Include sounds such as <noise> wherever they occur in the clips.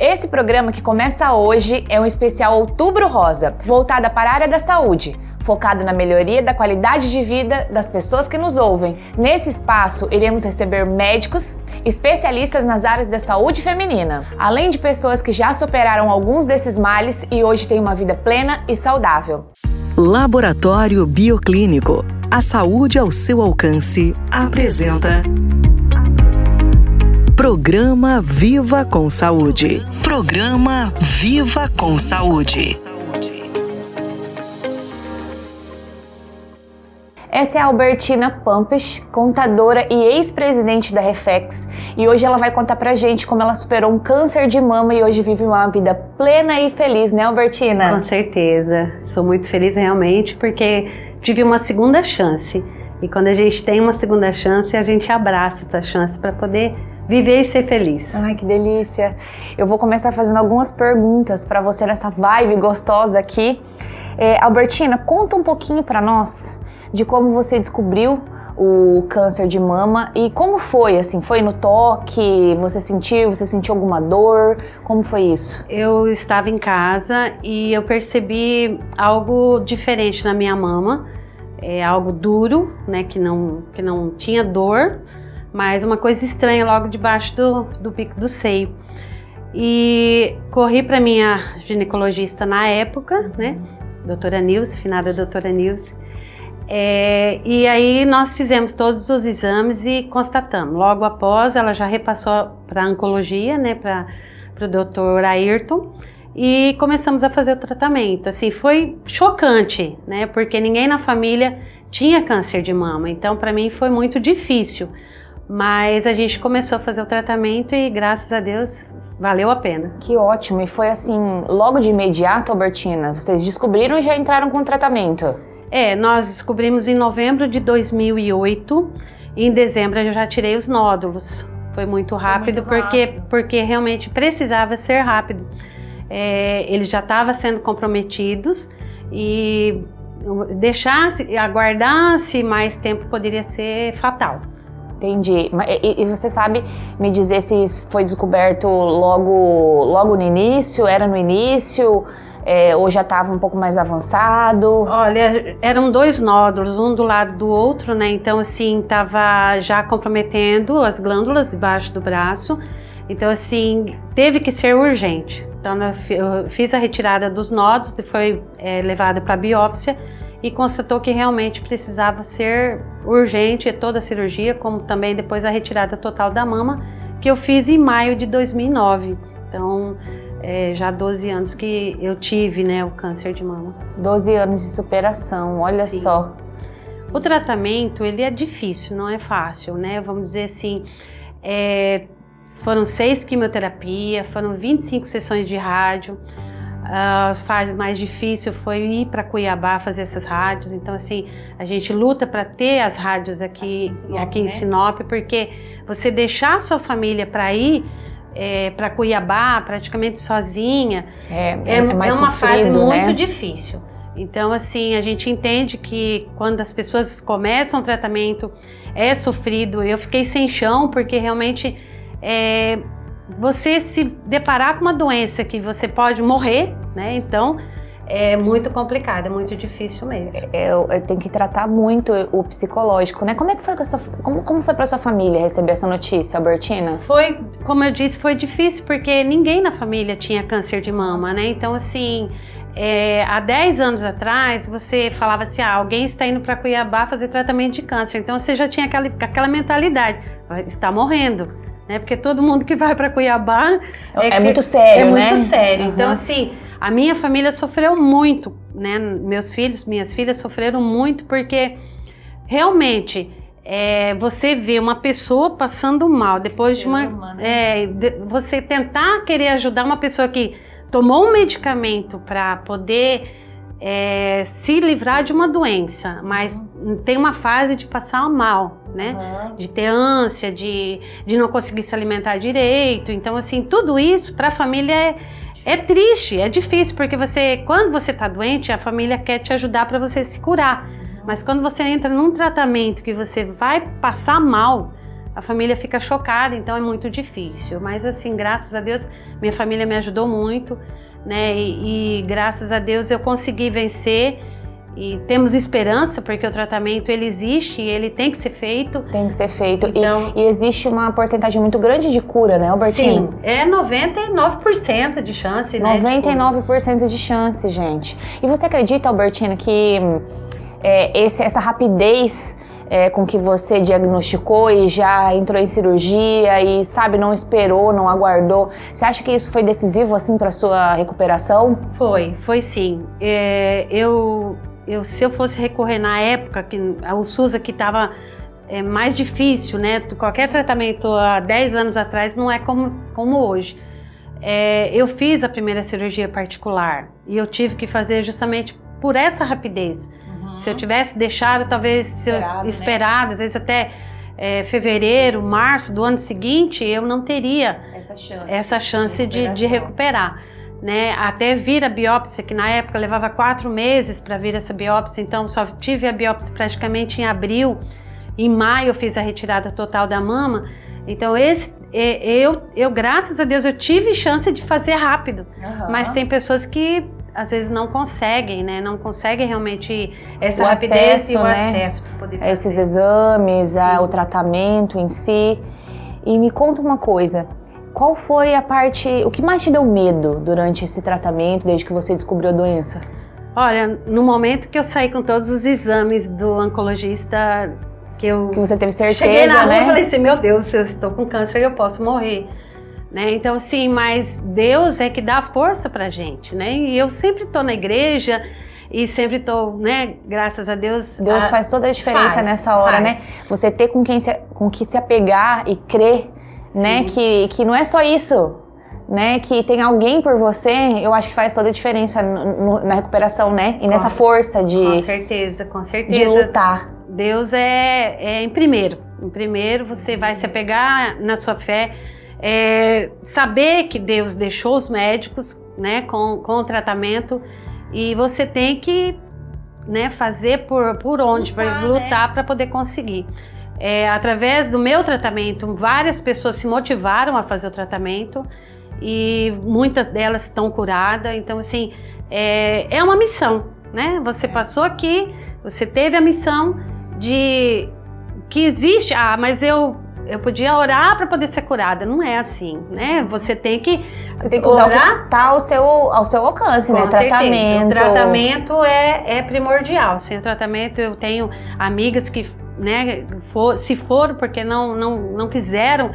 Esse programa que começa hoje é um especial Outubro Rosa, voltada para a área da saúde, focado na melhoria da qualidade de vida das pessoas que nos ouvem. Nesse espaço, iremos receber médicos, especialistas nas áreas da saúde feminina, além de pessoas que já superaram alguns desses males e hoje têm uma vida plena e saudável. Laboratório Bioclínico. A saúde ao seu alcance apresenta. Programa Viva com Saúde. Programa Viva com Saúde. Essa é a Albertina Pampes, contadora e ex-presidente da Reflex, e hoje ela vai contar pra gente como ela superou um câncer de mama e hoje vive uma vida plena e feliz, né, Albertina? Com certeza. Sou muito feliz realmente porque tive uma segunda chance. E quando a gente tem uma segunda chance, a gente abraça essa chance para poder Viver e ser feliz. Ai, que delícia. Eu vou começar fazendo algumas perguntas para você nessa vibe gostosa aqui. É, Albertina, conta um pouquinho para nós de como você descobriu o câncer de mama e como foi, assim, foi no toque, você sentiu, você sentiu alguma dor, como foi isso? Eu estava em casa e eu percebi algo diferente na minha mama, é algo duro, né, que não, que não tinha dor, mas uma coisa estranha logo debaixo do, do pico do seio. E corri para minha ginecologista na época, né, doutora Nilce, finada doutora Nilce, é, e aí nós fizemos todos os exames e constatamos. Logo após, ela já repassou para oncologia, né, para o doutor Ayrton, e começamos a fazer o tratamento. Assim, foi chocante, né, porque ninguém na família tinha câncer de mama, então para mim foi muito difícil. Mas a gente começou a fazer o tratamento e graças a Deus valeu a pena. Que ótimo! E foi assim, logo de imediato, Albertina? Vocês descobriram e já entraram com o tratamento? É, nós descobrimos em novembro de 2008. E em dezembro eu já tirei os nódulos. Foi muito rápido, Foi muito porque, rápido. porque realmente precisava ser rápido. É, eles já estavam sendo comprometidos e deixasse, aguardasse mais tempo poderia ser fatal. Entendi. E, e, você sabe me dizer se foi descoberto logo, logo no início? Era no início? É, ou já estava um pouco mais avançado? Olha, eram dois nódulos, um do lado do outro, né? Então, assim, estava já comprometendo as glândulas debaixo do braço. Então, assim, teve que ser urgente. Então, eu fiz a retirada dos nódulos, foi é, levada para biópsia e constatou que realmente precisava ser urgente toda a cirurgia, como também depois a retirada total da mama, que eu fiz em maio de 2009. Então, é, já 12 anos que eu tive né, o câncer de mama. 12 anos de superação, olha Sim. só. O tratamento, ele é difícil, não é fácil, né? Vamos dizer assim, é, foram seis quimioterapias, foram 25 sessões de rádio, a fase mais difícil foi ir para Cuiabá fazer essas rádios. Então, assim, a gente luta para ter as rádios aqui, aqui em Sinop, aqui em né? Sinop porque você deixar a sua família para ir é, para Cuiabá praticamente sozinha é, é, é, é uma sofrido, fase né? muito difícil. Então, assim, a gente entende que quando as pessoas começam o tratamento é sofrido. Eu fiquei sem chão porque realmente é, você se deparar com uma doença que você pode morrer, né? Então é muito complicado, é muito difícil mesmo. É, é, tem que tratar muito o psicológico, né? Como é que foi sua, como, como foi para sua família receber essa notícia, Albertina? Foi, como eu disse, foi difícil porque ninguém na família tinha câncer de mama, né? Então assim, é, há 10 anos atrás, você falava assim: ah, alguém está indo para Cuiabá fazer tratamento de câncer. Então você já tinha aquela, aquela mentalidade: está morrendo né? Porque todo mundo que vai para Cuiabá é, é muito sério, é né? muito sério. Uhum. Então assim, a minha família sofreu muito, né? Meus filhos, minhas filhas sofreram muito porque realmente é, você vê uma pessoa passando mal depois de uma, né? é, de, você tentar querer ajudar uma pessoa que tomou um medicamento para poder é, se livrar de uma doença, mas uhum. tem uma fase de passar mal, né? Uhum. De ter ânsia, de, de não conseguir se alimentar direito. Então, assim, tudo isso para a família é, é triste, é difícil, porque você, quando você está doente, a família quer te ajudar para você se curar. Mas quando você entra num tratamento que você vai passar mal, a família fica chocada, então é muito difícil. Mas assim, graças a Deus, minha família me ajudou muito, né? E, e graças a Deus eu consegui vencer e temos esperança porque o tratamento ele existe e ele tem que ser feito. Tem que ser feito. Então, e, e existe uma porcentagem muito grande de cura, né, Albertinho? Sim, é 99% de chance, 99% né? de chance, gente. E você acredita, Albertina, que é, esse, essa rapidez é, com que você diagnosticou e já entrou em cirurgia e sabe não esperou, não aguardou. Você acha que isso foi decisivo assim para sua recuperação? Foi, foi sim. É, eu, eu, se eu fosse recorrer na época que o SUS aqui estava é, mais difícil, né? Qualquer tratamento há 10 anos atrás não é como, como hoje. É, eu fiz a primeira cirurgia particular e eu tive que fazer justamente por essa rapidez se eu tivesse deixado, talvez esperado, eu, esperado né? às vezes até é, fevereiro, março do ano seguinte, eu não teria essa chance, essa chance de, de, recuperar. Né? Até vir a biópsia, que na época levava quatro meses para vir essa biópsia, então só tive a biópsia praticamente em abril. Em maio eu fiz a retirada total da mama. Então esse eu, eu graças a Deus eu tive chance de fazer rápido. Uhum. Mas tem pessoas que às vezes não conseguem, né? Não conseguem realmente essa o rapidez acesso, e o né? acesso para poder fazer. Esses exames, a, o tratamento em si. E me conta uma coisa. Qual foi a parte, o que mais te deu medo durante esse tratamento, desde que você descobriu a doença? Olha, no momento que eu saí com todos os exames do oncologista, que eu que você teve certeza, cheguei na rua, né? Eu falei assim, meu Deus, eu estou com câncer, eu posso morrer. Né? Então, sim, mas Deus é que dá força pra gente, né? E eu sempre tô na igreja e sempre tô, né, graças a Deus. Deus a... faz toda a diferença faz, nessa hora, né? faz. né? Você ter com quem se, com que se apegar e crer, né, que, que não é só isso, né, que tem alguém por você, eu acho que faz toda a diferença no, no, na recuperação, né? E com nessa força de Com certeza, com certeza. De lutar. Deus é, é em primeiro. Em primeiro você vai se apegar na sua fé é, saber que Deus deixou os médicos né, com, com o tratamento e você tem que né, fazer por, por onde, para lutar né? para poder conseguir. É, através do meu tratamento, várias pessoas se motivaram a fazer o tratamento e muitas delas estão curadas. Então, assim, é, é uma missão, né? Você é. passou aqui, você teve a missão de que existe. Ah, mas eu eu podia orar para poder ser curada. Não é assim, né? Você tem que você tem que usar orar o que tá ao seu ao seu alcance, né? Com né? Certeza. Tratamento. O tratamento é, é primordial. Sem tratamento eu tenho amigas que, né, for, se foram porque não não não quiseram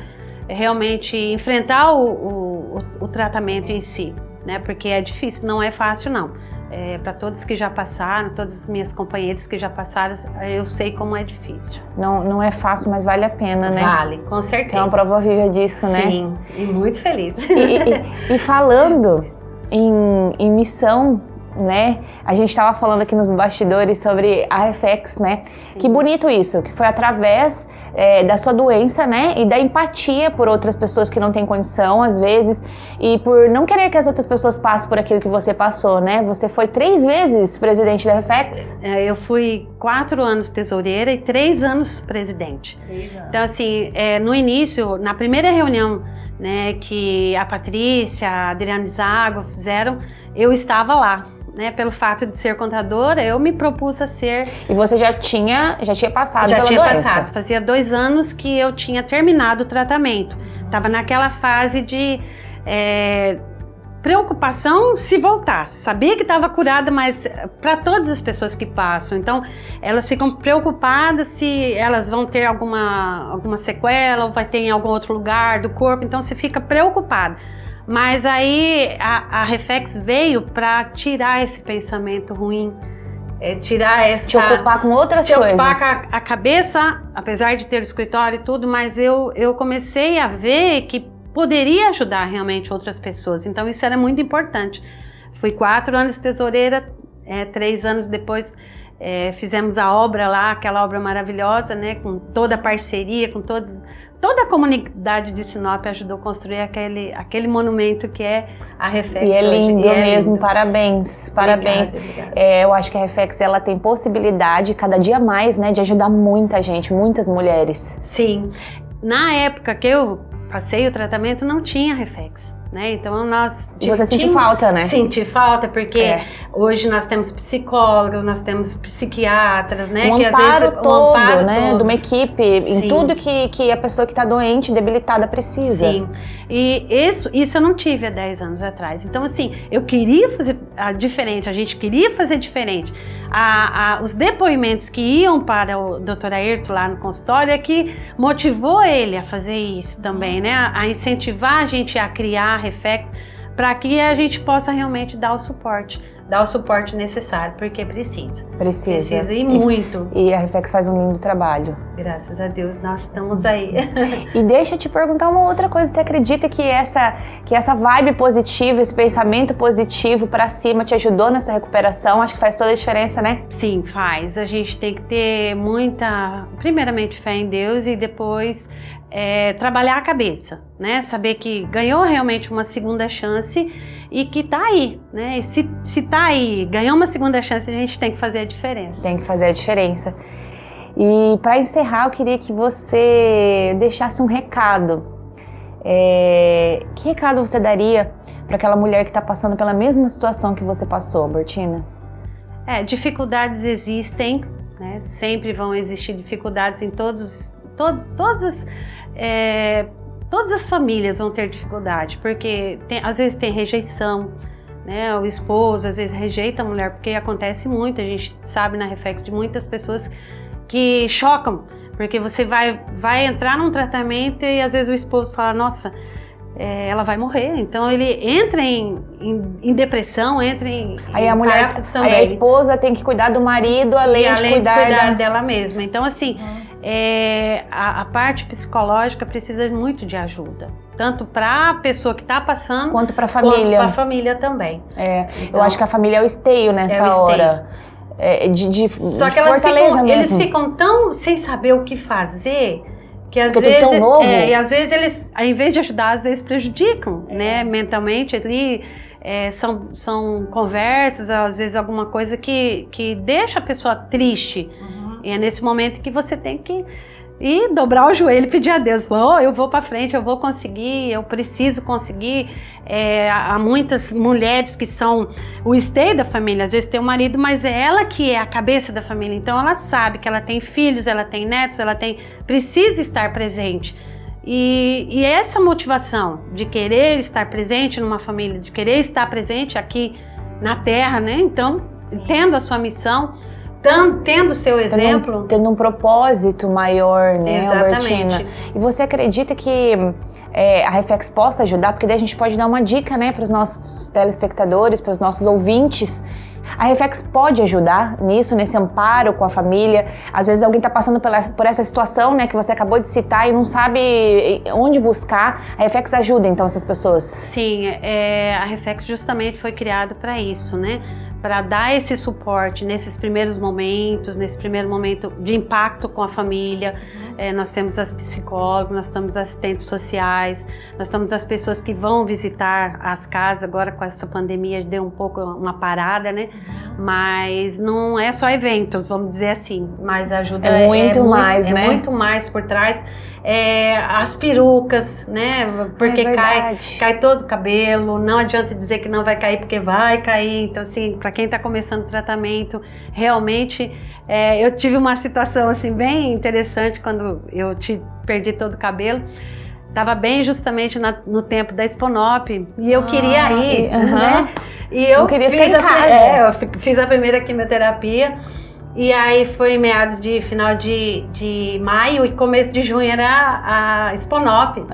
realmente enfrentar o, o, o tratamento em si, né? Porque é difícil, não é fácil não é, para todos que já passaram, todas as minhas companheiras que já passaram, eu sei como é difícil. Não, não é fácil, mas vale a pena, né? Vale, com certeza. É uma prova viva disso, né? Sim, e muito feliz. E, e, e falando em, em missão, né? A gente estava falando aqui nos bastidores sobre a Reflex, né? Sim. Que bonito isso, que foi através é, da sua doença, né? E da empatia por outras pessoas que não têm condição, às vezes, e por não querer que as outras pessoas passem por aquilo que você passou, né? Você foi três vezes presidente da Reflex? É, eu fui quatro anos tesoureira e três anos presidente. Três anos. Então, assim, é, no início, na primeira reunião né, que a Patrícia, a Adriana Zago fizeram, eu estava lá né, pelo fato de ser contadora, eu me propus a ser. E você já tinha, já tinha passado já pela tinha doença? passado. Fazia dois anos que eu tinha terminado o tratamento. Estava naquela fase de é, preocupação se voltasse. Sabia que estava curada, mas para todas as pessoas que passam, então elas ficam preocupadas se elas vão ter alguma alguma sequela ou vai ter em algum outro lugar do corpo. Então você fica preocupada. Mas aí a, a Reflex veio para tirar esse pensamento ruim, é, tirar essa. Te ocupar com outras te coisas. ocupar com a, a, cabeça, apesar de ter o escritório e tudo, mas eu, eu comecei a ver que poderia ajudar realmente outras pessoas. Então isso era muito importante. Fui quatro anos tesoureira, é, três anos depois é, fizemos a obra lá, aquela obra maravilhosa, né, com toda a parceria, com todos, toda a comunidade de Sinop ajudou a construir aquele, aquele monumento que é a Reflex. E é lindo e é mesmo, lindo. parabéns, parabéns. Obrigada, obrigada. É, eu acho que a Reflex ela tem possibilidade cada dia mais, né, de ajudar muita gente, muitas mulheres. Sim. na época que eu passei o tratamento, não tinha reflexo né? Então nós e você sente falta, né? Senti falta porque é. hoje nós temos psicólogos, nós temos psiquiatras, né? Um que amparo às vezes todo, um amparo né? Todo. De uma equipe Sim. em tudo que, que a pessoa que está doente, debilitada precisa. Sim. E isso, isso eu não tive há 10 anos atrás. Então assim, eu queria fazer diferente, a gente queria fazer diferente. A, a, os depoimentos que iam para o Dr. Ayrton lá no consultório é que motivou ele a fazer isso também, né? A, a incentivar a gente a criar Reflex, para que a gente possa realmente dar o suporte, dar o suporte necessário, porque precisa. Precisa. Precisa e muito. E a Reflex faz um lindo trabalho. Graças a Deus, nós estamos aí. e deixa eu te perguntar uma outra coisa, você acredita que essa que essa vibe positiva, esse pensamento positivo para cima te ajudou nessa recuperação? Acho que faz toda a diferença, né? Sim, faz. A gente tem que ter muita, primeiramente fé em Deus e depois é, trabalhar a cabeça, né? Saber que ganhou realmente uma segunda chance e que tá aí, né? E se, se tá aí, ganhou uma segunda chance, a gente tem que fazer a diferença. Tem que fazer a diferença. E para encerrar, eu queria que você deixasse um recado. É, que recado você daria para aquela mulher que está passando pela mesma situação que você passou, Bertina? É, dificuldades existem, né? sempre vão existir dificuldades em todos, todos, todas as é, todas as famílias vão ter dificuldade, porque tem, às vezes tem rejeição, né? O esposo às vezes rejeita a mulher, porque acontece muito, a gente sabe na Reflex de muitas pessoas que chocam, porque você vai, vai entrar num tratamento e às vezes o esposo fala, nossa, é, ela vai morrer. Então ele entra em, em, em depressão, entra em. Aí a mulher, aí a esposa tem que cuidar do marido além, além de cuidar, de cuidar da... dela mesma. Então assim, uhum é, a, a, parte psicológica precisa muito de ajuda. Tanto para a pessoa que está passando, quanto para a família. Quanto para a família também. É, então, eu acho que a família é o esteio nessa é o esteio. hora. É, de, de, Só que elas ficam, eles ficam tão sem saber o que fazer que às Porque vezes, novo. É, e às vezes eles, ao invés de ajudar, às vezes prejudicam, é. né, mentalmente ali. É, são, são conversas, às vezes alguma coisa que, que deixa a pessoa triste. Uhum. E é nesse momento que você tem que ir dobrar o joelho e pedir a Deus, oh, eu vou para frente, eu vou conseguir, eu preciso conseguir. É, há muitas mulheres que são o esteio da família, às vezes tem o um marido, mas é ela que é a cabeça da família. Então ela sabe que ela tem filhos, ela tem netos, ela tem precisa estar presente. E, e essa motivação de querer estar presente numa família, de querer estar presente aqui na Terra, né? Então, Sim. tendo a sua missão, tendo seu exemplo. Tendo um, tendo um propósito maior, né, Exatamente. Albertina? E você acredita que é, a Reflex possa ajudar? Porque daí a gente pode dar uma dica, né, para os nossos telespectadores, para os nossos ouvintes. A Reflex pode ajudar nisso, nesse amparo com a família. Às vezes alguém está passando pela, por essa situação, né, que você acabou de citar e não sabe onde buscar. A Reflex ajuda então essas pessoas? Sim, é, a Reflex justamente foi criado para isso, né? Para dar esse suporte nesses primeiros momentos, nesse primeiro momento de impacto com a família. Uhum. É, nós temos as psicólogas, nós temos assistentes sociais, nós temos as pessoas que vão visitar as casas. Agora com essa pandemia deu um pouco uma parada, né? Uhum. Mas não é só eventos, vamos dizer assim, mas ajuda é muito é mais, muito, né? É muito mais por trás. É, as perucas, né? Porque é cai, cai todo o cabelo. Não adianta dizer que não vai cair porque vai cair. Então assim, para quem está começando o tratamento, realmente é, eu tive uma situação assim bem interessante quando eu te perdi todo o cabelo. Tava bem justamente na, no tempo da Sponop e eu ah, queria ir, uh -huh. né? E eu, eu queria fiz, a, é, eu fiz a primeira quimioterapia e aí foi meados de final de, de maio e começo de junho era a Sponop. Uhum.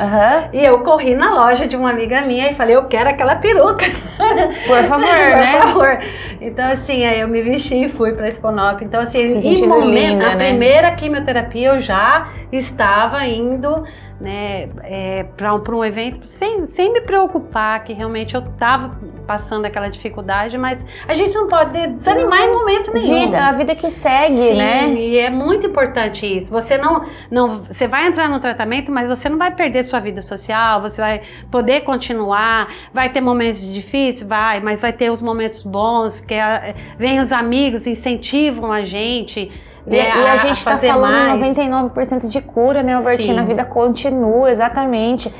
E eu corri na loja de uma amiga minha e falei, eu quero aquela peruca. <laughs> Por favor, <laughs> né? Por favor. Então, assim, aí eu me vesti e fui pra Sponop. Então, assim, em momento, linda, a né? primeira quimioterapia eu já estava indo né, é, para um, um evento sem, sem me preocupar que realmente eu estava passando aquela dificuldade, mas a gente não pode desanimar em momento nenhum. Vida, a vida que segue, Sim, né? E é muito importante isso. Você não, não, você vai entrar no tratamento, mas você não vai perder sua vida social. Você vai poder continuar. Vai ter momentos difíceis, vai, mas vai ter os momentos bons que é, vem os amigos incentivam a gente E, né, e a, a, gente está falando mais. em 99% de cura, né, Albertina? A vida continua, exatamente.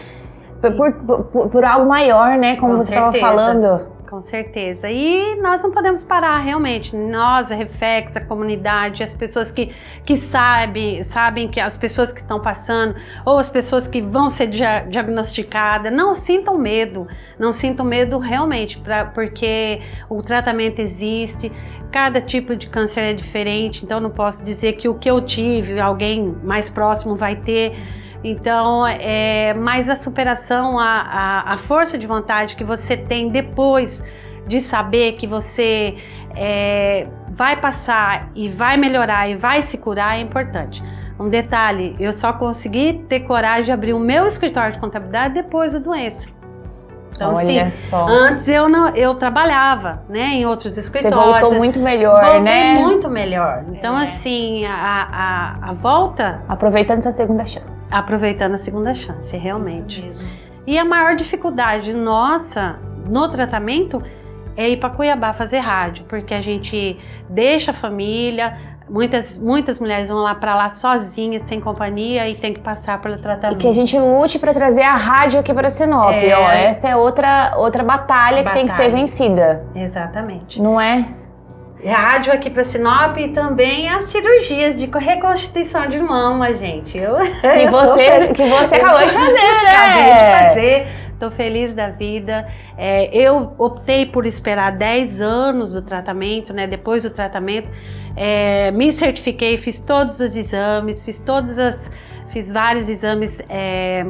Por, por, por, algo maior, né? Como Com você estava falando. Com certeza. E nós não podemos parar, realmente. Nós, a Reflex, a comunidade, as pessoas que, que sabem, sabem que as pessoas que estão passando, ou as pessoas que vão ser dia, diagnosticadas, não sintam medo. Não sintam medo realmente, pra, porque o tratamento existe. Cada tipo de câncer é diferente, então não posso dizer que o que eu tive, alguém mais próximo vai ter. Então, é, mas a superação, a, a, a, força de vontade que você tem depois de saber que você é, vai passar e vai melhorar e vai se curar é importante. Um detalhe, eu só consegui ter coragem de abrir o meu escritório de contabilidade depois da doença. Então, Olha assim, só. antes eu não, eu trabalhava, né, em outros escritórios. Você voltou muito melhor, Voltei né? muito melhor. Então, é. assim, a, a, a, volta... Aproveitando sua segunda chance. Aproveitando a segunda chance, realmente. E a maior dificuldade nossa no tratamento é ir para Cuiabá fazer rádio, porque a gente deixa a família, Muitas, muitas mulheres vão lá para lá sozinhas, sem companhia e tem que passar pelo tratamento. E que a gente lute para trazer a rádio aqui para Sinop. É... Ó, essa é outra, outra batalha, batalha, que tem que ser vencida. Exatamente. Não é? Rádio aqui para Sinop e também as cirurgias de reconstituição de mama, gente. Eu, que, <laughs> você, que você acabou de fazer, né? Acabei de fazer. Estou feliz da vida. É, eu optei por esperar 10 anos do tratamento, né? Depois do tratamento, é, me certifiquei, fiz todos os exames, fiz todas as, fiz vários exames é,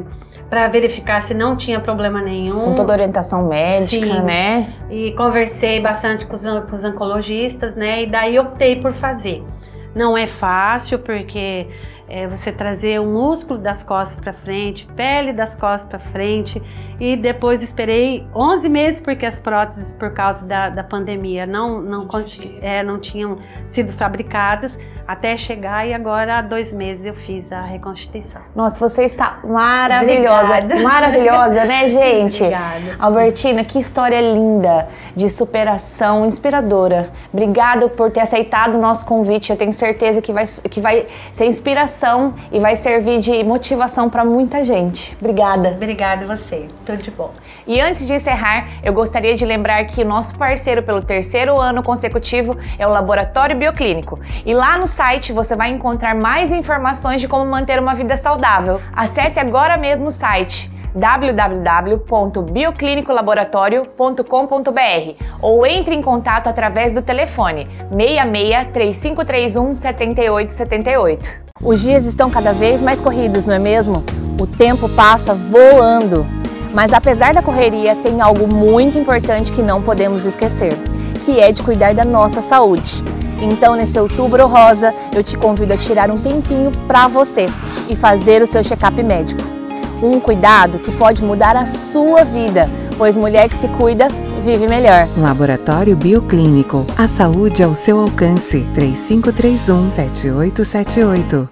para verificar se não tinha problema nenhum. Com toda a orientação médica, Sim. né? E conversei bastante com os, com os oncologistas, né? E daí optei por fazer. Não é fácil porque é você trazer o músculo das costas para frente, pele das costas para frente e depois esperei 11 meses porque as próteses por causa da, da pandemia não não consegui, é, não tinham sido fabricadas até chegar e agora há dois meses eu fiz a reconstituição. Nossa, você está maravilhosa, Obrigada. <laughs> maravilhosa, né, gente? Obrigada. Albertina, que história linda de superação, inspiradora. Obrigado por ter aceitado o nosso convite. Eu tenho certeza que vai, que vai ser inspiração e vai servir de motivação para muita gente. Obrigada. Obrigada você. Tudo de bom. E antes de encerrar, eu gostaria de lembrar que o nosso parceiro pelo terceiro ano consecutivo é o Laboratório Bioclínico. E lá no site você vai encontrar mais informações de como manter uma vida saudável. Acesse agora mesmo o site www.bioclinicolaboratorio.com.br ou entre em contato através do telefone 66 3531 7878. Os dias estão cada vez mais corridos, não é mesmo? O tempo passa voando. Mas apesar da correria, tem algo muito importante que não podemos esquecer, que é de cuidar da nossa saúde. Então, nesse outubro rosa, eu te convido a tirar um tempinho para você e fazer o seu check-up médico. Um cuidado que pode mudar a sua vida, pois mulher que se cuida vive melhor. Laboratório Bioclínico. A saúde ao seu alcance. 3531 7878.